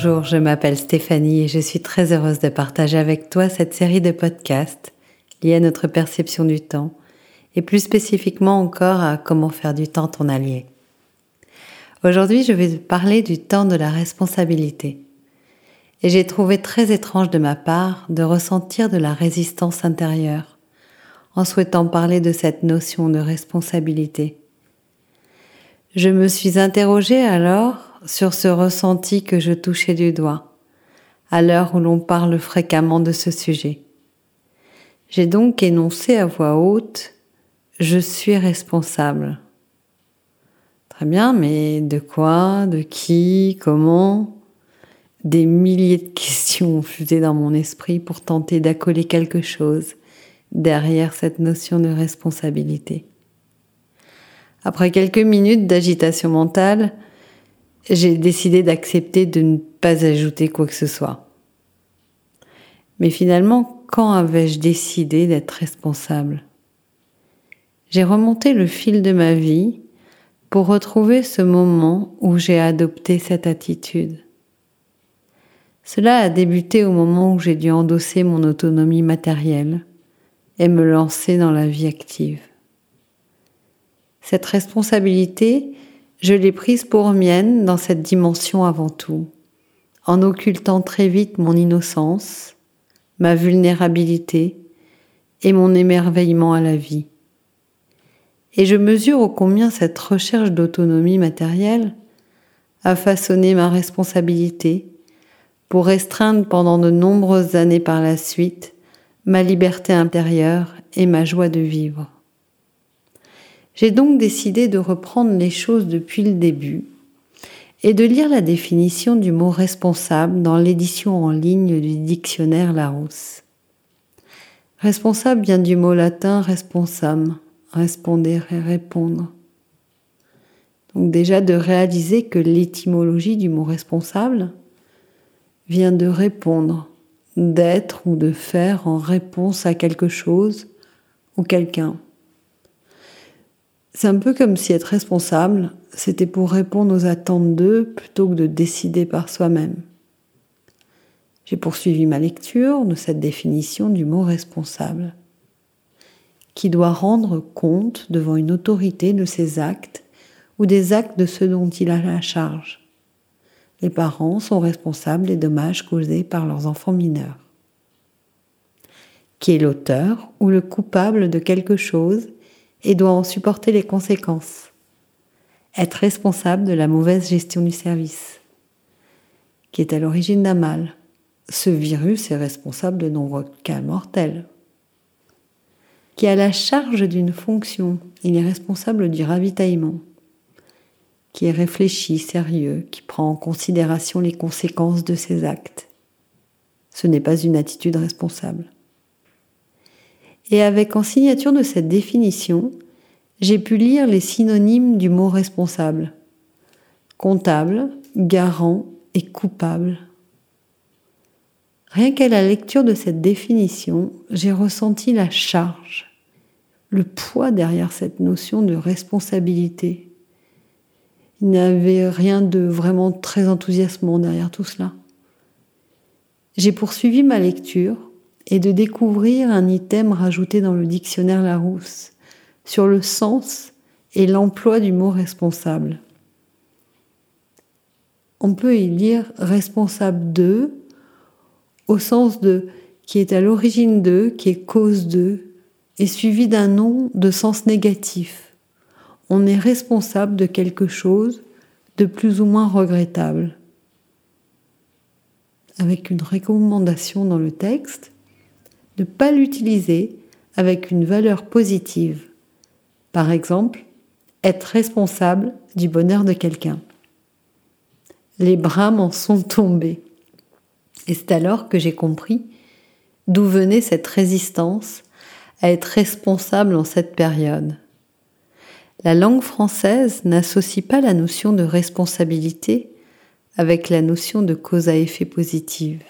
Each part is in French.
Bonjour, je m'appelle Stéphanie et je suis très heureuse de partager avec toi cette série de podcasts liés à notre perception du temps et plus spécifiquement encore à comment faire du temps ton allié. Aujourd'hui, je vais parler du temps de la responsabilité. Et j'ai trouvé très étrange de ma part de ressentir de la résistance intérieure en souhaitant parler de cette notion de responsabilité. Je me suis interrogée alors sur ce ressenti que je touchais du doigt, à l'heure où l'on parle fréquemment de ce sujet. J'ai donc énoncé à voix haute Je suis responsable. Très bien, mais de quoi De qui Comment? Des milliers de questions ont fusé dans mon esprit pour tenter d'accoler quelque chose derrière cette notion de responsabilité. Après quelques minutes d'agitation mentale, j'ai décidé d'accepter de ne pas ajouter quoi que ce soit. Mais finalement, quand avais-je décidé d'être responsable? J'ai remonté le fil de ma vie pour retrouver ce moment où j'ai adopté cette attitude. Cela a débuté au moment où j'ai dû endosser mon autonomie matérielle et me lancer dans la vie active. Cette responsabilité, je l'ai prise pour mienne dans cette dimension avant tout, en occultant très vite mon innocence, ma vulnérabilité et mon émerveillement à la vie. Et je mesure au combien cette recherche d'autonomie matérielle a façonné ma responsabilité pour restreindre pendant de nombreuses années par la suite ma liberté intérieure et ma joie de vivre. J'ai donc décidé de reprendre les choses depuis le début et de lire la définition du mot responsable dans l'édition en ligne du dictionnaire Larousse. Responsable vient du mot latin responsam, responder et répondre. Donc déjà de réaliser que l'étymologie du mot responsable vient de répondre, d'être ou de faire en réponse à quelque chose ou quelqu'un. C'est un peu comme si être responsable, c'était pour répondre aux attentes d'eux plutôt que de décider par soi-même. J'ai poursuivi ma lecture de cette définition du mot responsable, qui doit rendre compte devant une autorité de ses actes ou des actes de ceux dont il a la charge. Les parents sont responsables des dommages causés par leurs enfants mineurs. Qui est l'auteur ou le coupable de quelque chose et doit en supporter les conséquences. Être responsable de la mauvaise gestion du service, qui est à l'origine d'un mal. Ce virus est responsable de nombreux cas mortels. Qui a la charge d'une fonction, il est responsable du ravitaillement. Qui est réfléchi, sérieux, qui prend en considération les conséquences de ses actes. Ce n'est pas une attitude responsable. Et avec en signature de cette définition, j'ai pu lire les synonymes du mot responsable. Comptable, garant et coupable. Rien qu'à la lecture de cette définition, j'ai ressenti la charge, le poids derrière cette notion de responsabilité. Il n'y avait rien de vraiment très enthousiasmant derrière tout cela. J'ai poursuivi ma lecture et de découvrir un item rajouté dans le dictionnaire Larousse sur le sens et l'emploi du mot responsable. On peut y lire responsable de au sens de qui est à l'origine de, qui est cause de, et suivi d'un nom de sens négatif. On est responsable de quelque chose de plus ou moins regrettable. Avec une recommandation dans le texte, ne pas l'utiliser avec une valeur positive. Par exemple, être responsable du bonheur de quelqu'un. Les bras m'en sont tombés. Et c'est alors que j'ai compris d'où venait cette résistance à être responsable en cette période. La langue française n'associe pas la notion de responsabilité avec la notion de cause à effet positive.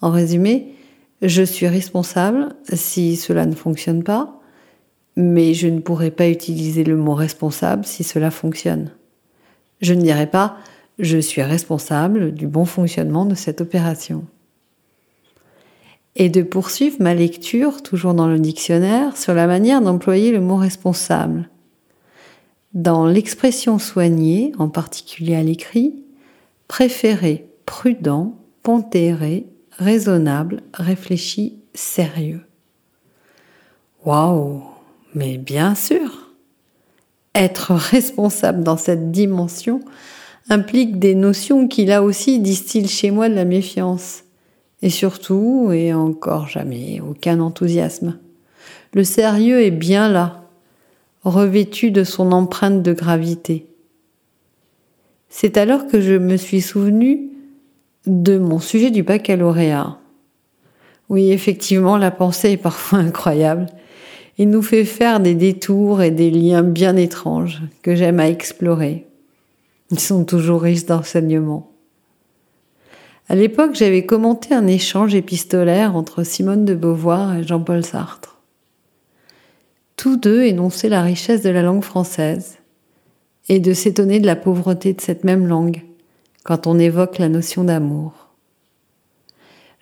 En résumé, je suis responsable si cela ne fonctionne pas, mais je ne pourrai pas utiliser le mot responsable si cela fonctionne. Je ne dirai pas Je suis responsable du bon fonctionnement de cette opération. Et de poursuivre ma lecture, toujours dans le dictionnaire, sur la manière d'employer le mot responsable. Dans l'expression soignée, en particulier à l'écrit, préféré, prudent, pondéré, raisonnable, réfléchi, sérieux. Waouh Mais bien sûr Être responsable dans cette dimension implique des notions qui là aussi distillent chez moi de la méfiance. Et surtout, et encore jamais, aucun enthousiasme. Le sérieux est bien là, revêtu de son empreinte de gravité. C'est alors que je me suis souvenu de mon sujet du baccalauréat. Oui, effectivement, la pensée est parfois incroyable. Il nous fait faire des détours et des liens bien étranges que j'aime à explorer. Ils sont toujours riches d'enseignements. À l'époque, j'avais commenté un échange épistolaire entre Simone de Beauvoir et Jean-Paul Sartre. Tous deux énonçaient la richesse de la langue française et de s'étonner de la pauvreté de cette même langue quand on évoque la notion d'amour.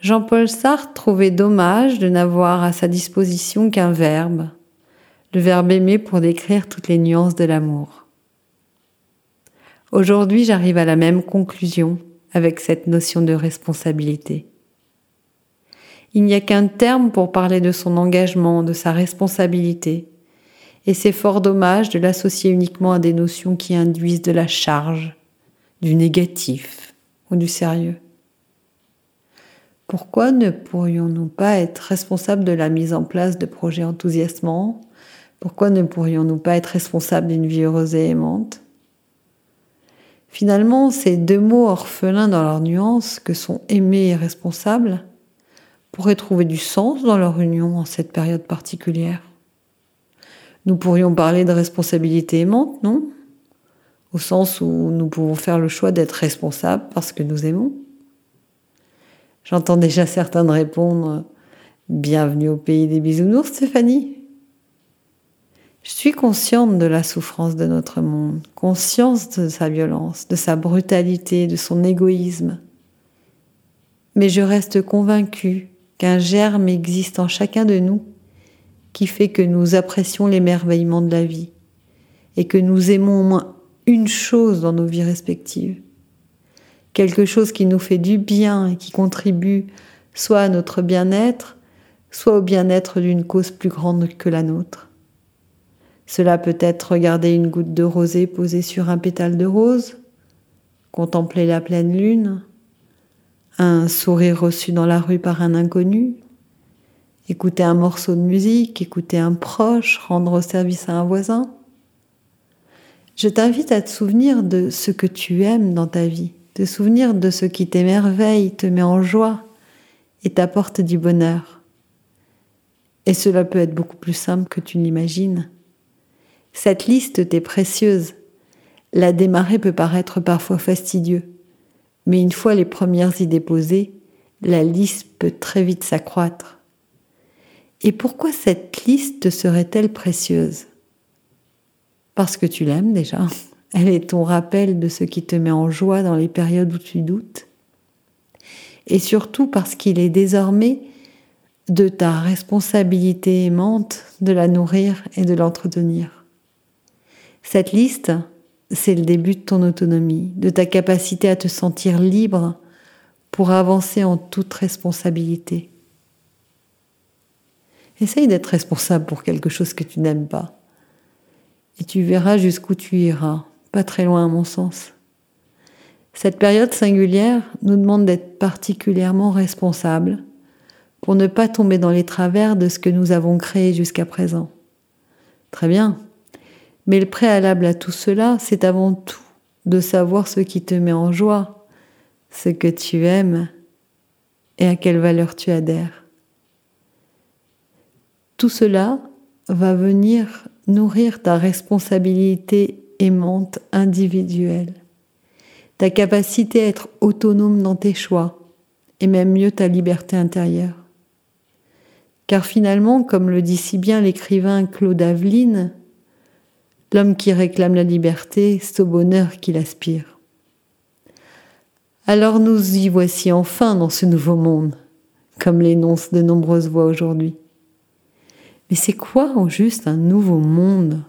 Jean-Paul Sartre trouvait dommage de n'avoir à sa disposition qu'un verbe, le verbe aimer pour décrire toutes les nuances de l'amour. Aujourd'hui, j'arrive à la même conclusion avec cette notion de responsabilité. Il n'y a qu'un terme pour parler de son engagement, de sa responsabilité, et c'est fort dommage de l'associer uniquement à des notions qui induisent de la charge, du négatif ou du sérieux. Pourquoi ne pourrions-nous pas être responsables de la mise en place de projets enthousiasmants? Pourquoi ne pourrions-nous pas être responsables d'une vie heureuse et aimante? Finalement, ces deux mots orphelins dans leur nuance, que sont aimés et responsables, pourraient trouver du sens dans leur union en cette période particulière. Nous pourrions parler de responsabilité aimante, non? Au sens où nous pouvons faire le choix d'être responsables parce que nous aimons. J'entends déjà certains répondre Bienvenue au pays des bisounours, Stéphanie. Je suis consciente de la souffrance de notre monde, conscience de sa violence, de sa brutalité, de son égoïsme. Mais je reste convaincue qu'un germe existe en chacun de nous qui fait que nous apprécions l'émerveillement de la vie et que nous aimons au moins une chose dans nos vies respectives. Quelque chose qui nous fait du bien et qui contribue soit à notre bien-être, soit au bien-être d'une cause plus grande que la nôtre. Cela peut être regarder une goutte de rosée posée sur un pétale de rose, contempler la pleine lune, un sourire reçu dans la rue par un inconnu, écouter un morceau de musique, écouter un proche, rendre service à un voisin. Je t'invite à te souvenir de ce que tu aimes dans ta vie, te souvenir de ce qui t'émerveille, te met en joie et t'apporte du bonheur. Et cela peut être beaucoup plus simple que tu l'imagines. Cette liste t'est précieuse. La démarrer peut paraître parfois fastidieux, mais une fois les premières idées posées, la liste peut très vite s'accroître. Et pourquoi cette liste serait-elle précieuse? Parce que tu l'aimes déjà. Elle est ton rappel de ce qui te met en joie dans les périodes où tu doutes. Et surtout parce qu'il est désormais de ta responsabilité aimante de la nourrir et de l'entretenir. Cette liste, c'est le début de ton autonomie, de ta capacité à te sentir libre pour avancer en toute responsabilité. Essaye d'être responsable pour quelque chose que tu n'aimes pas. Et tu verras jusqu'où tu iras, pas très loin à mon sens. Cette période singulière nous demande d'être particulièrement responsables pour ne pas tomber dans les travers de ce que nous avons créé jusqu'à présent. Très bien, mais le préalable à tout cela, c'est avant tout de savoir ce qui te met en joie, ce que tu aimes et à quelle valeur tu adhères. Tout cela va venir nourrir ta responsabilité aimante individuelle, ta capacité à être autonome dans tes choix et même mieux ta liberté intérieure. Car finalement, comme le dit si bien l'écrivain Claude Aveline, L'homme qui réclame la liberté, c'est au bonheur qu'il aspire. Alors nous y voici enfin dans ce nouveau monde, comme l'énoncent de nombreuses voix aujourd'hui. Mais c'est quoi au juste un nouveau monde?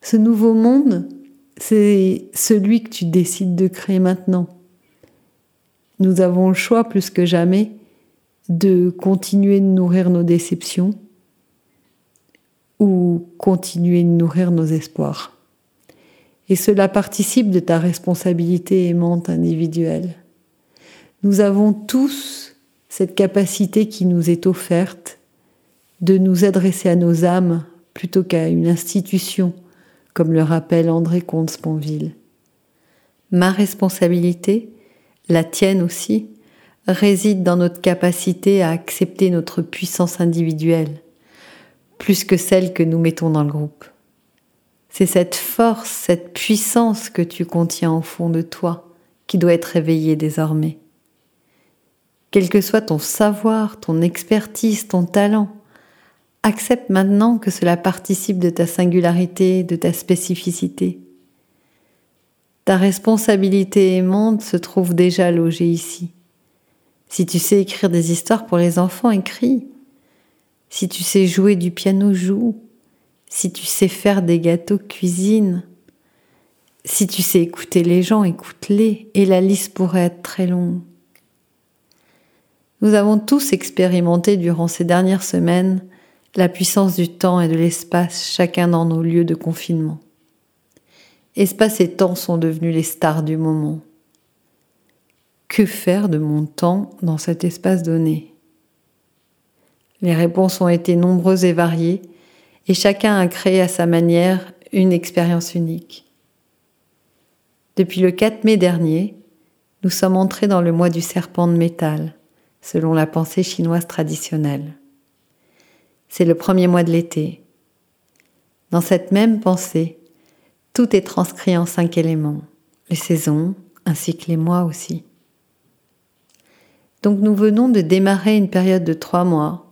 Ce nouveau monde, c'est celui que tu décides de créer maintenant. Nous avons le choix plus que jamais de continuer de nourrir nos déceptions ou continuer de nourrir nos espoirs. Et cela participe de ta responsabilité aimante individuelle. Nous avons tous cette capacité qui nous est offerte de nous adresser à nos âmes plutôt qu'à une institution, comme le rappelle André Comte-Sponville. Ma responsabilité, la tienne aussi, réside dans notre capacité à accepter notre puissance individuelle, plus que celle que nous mettons dans le groupe. C'est cette force, cette puissance que tu contiens au fond de toi qui doit être réveillée désormais. Quel que soit ton savoir, ton expertise, ton talent, accepte maintenant que cela participe de ta singularité, de ta spécificité. Ta responsabilité aimante se trouve déjà logée ici. Si tu sais écrire des histoires pour les enfants, écris. Si tu sais jouer du piano, joue. Si tu sais faire des gâteaux, cuisine. Si tu sais écouter les gens, écoute-les. Et la liste pourrait être très longue. Nous avons tous expérimenté durant ces dernières semaines la puissance du temps et de l'espace, chacun dans nos lieux de confinement. Espace et temps sont devenus les stars du moment. Que faire de mon temps dans cet espace donné? Les réponses ont été nombreuses et variées, et chacun a créé à sa manière une expérience unique. Depuis le 4 mai dernier, nous sommes entrés dans le mois du serpent de métal, selon la pensée chinoise traditionnelle. C'est le premier mois de l'été. Dans cette même pensée, tout est transcrit en cinq éléments, les saisons ainsi que les mois aussi. Donc nous venons de démarrer une période de trois mois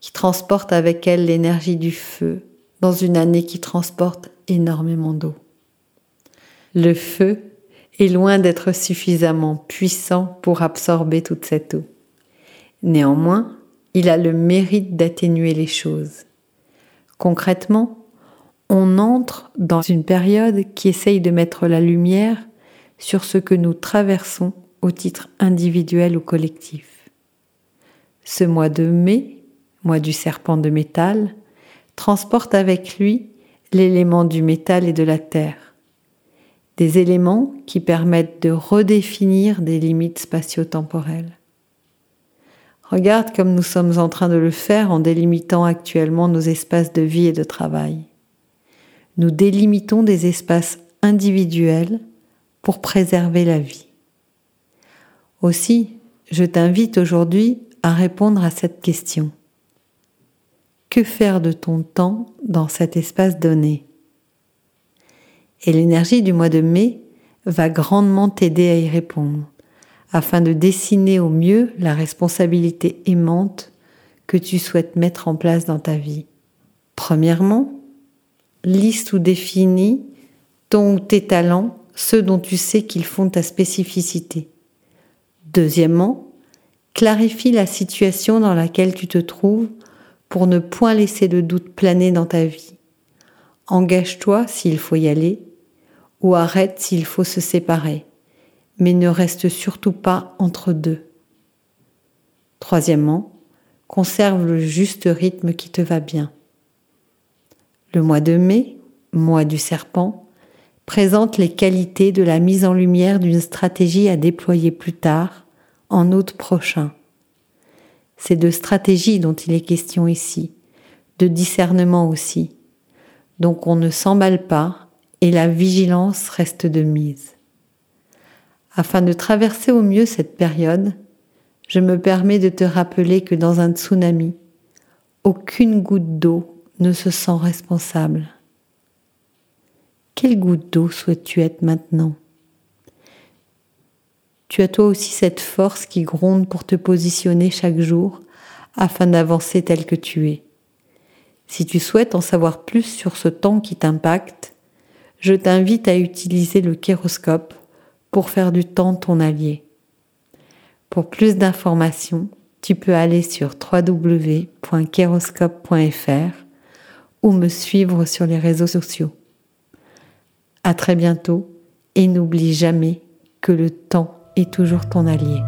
qui transporte avec elle l'énergie du feu dans une année qui transporte énormément d'eau. Le feu est loin d'être suffisamment puissant pour absorber toute cette eau. Néanmoins, il a le mérite d'atténuer les choses. Concrètement, on entre dans une période qui essaye de mettre la lumière sur ce que nous traversons au titre individuel ou collectif. Ce mois de mai, mois du serpent de métal, transporte avec lui l'élément du métal et de la terre, des éléments qui permettent de redéfinir des limites spatio-temporelles. Regarde comme nous sommes en train de le faire en délimitant actuellement nos espaces de vie et de travail. Nous délimitons des espaces individuels pour préserver la vie. Aussi, je t'invite aujourd'hui à répondre à cette question. Que faire de ton temps dans cet espace donné? Et l'énergie du mois de mai va grandement t'aider à y répondre afin de dessiner au mieux la responsabilité aimante que tu souhaites mettre en place dans ta vie. Premièrement, liste ou définis ton ou tes talents, ceux dont tu sais qu'ils font ta spécificité. Deuxièmement, clarifie la situation dans laquelle tu te trouves pour ne point laisser de doute planer dans ta vie. Engage-toi s'il faut y aller ou arrête s'il faut se séparer mais ne reste surtout pas entre deux. Troisièmement, conserve le juste rythme qui te va bien. Le mois de mai, mois du serpent, présente les qualités de la mise en lumière d'une stratégie à déployer plus tard, en août prochain. C'est de stratégie dont il est question ici, de discernement aussi. Donc on ne s'emballe pas et la vigilance reste de mise. Afin de traverser au mieux cette période, je me permets de te rappeler que dans un tsunami, aucune goutte d'eau ne se sent responsable. Quelle goutte d'eau souhaites-tu être maintenant? Tu as toi aussi cette force qui gronde pour te positionner chaque jour afin d'avancer tel que tu es. Si tu souhaites en savoir plus sur ce temps qui t'impacte, je t'invite à utiliser le kéroscope pour faire du temps ton allié. Pour plus d'informations, tu peux aller sur www.keroscope.fr ou me suivre sur les réseaux sociaux. À très bientôt et n'oublie jamais que le temps est toujours ton allié.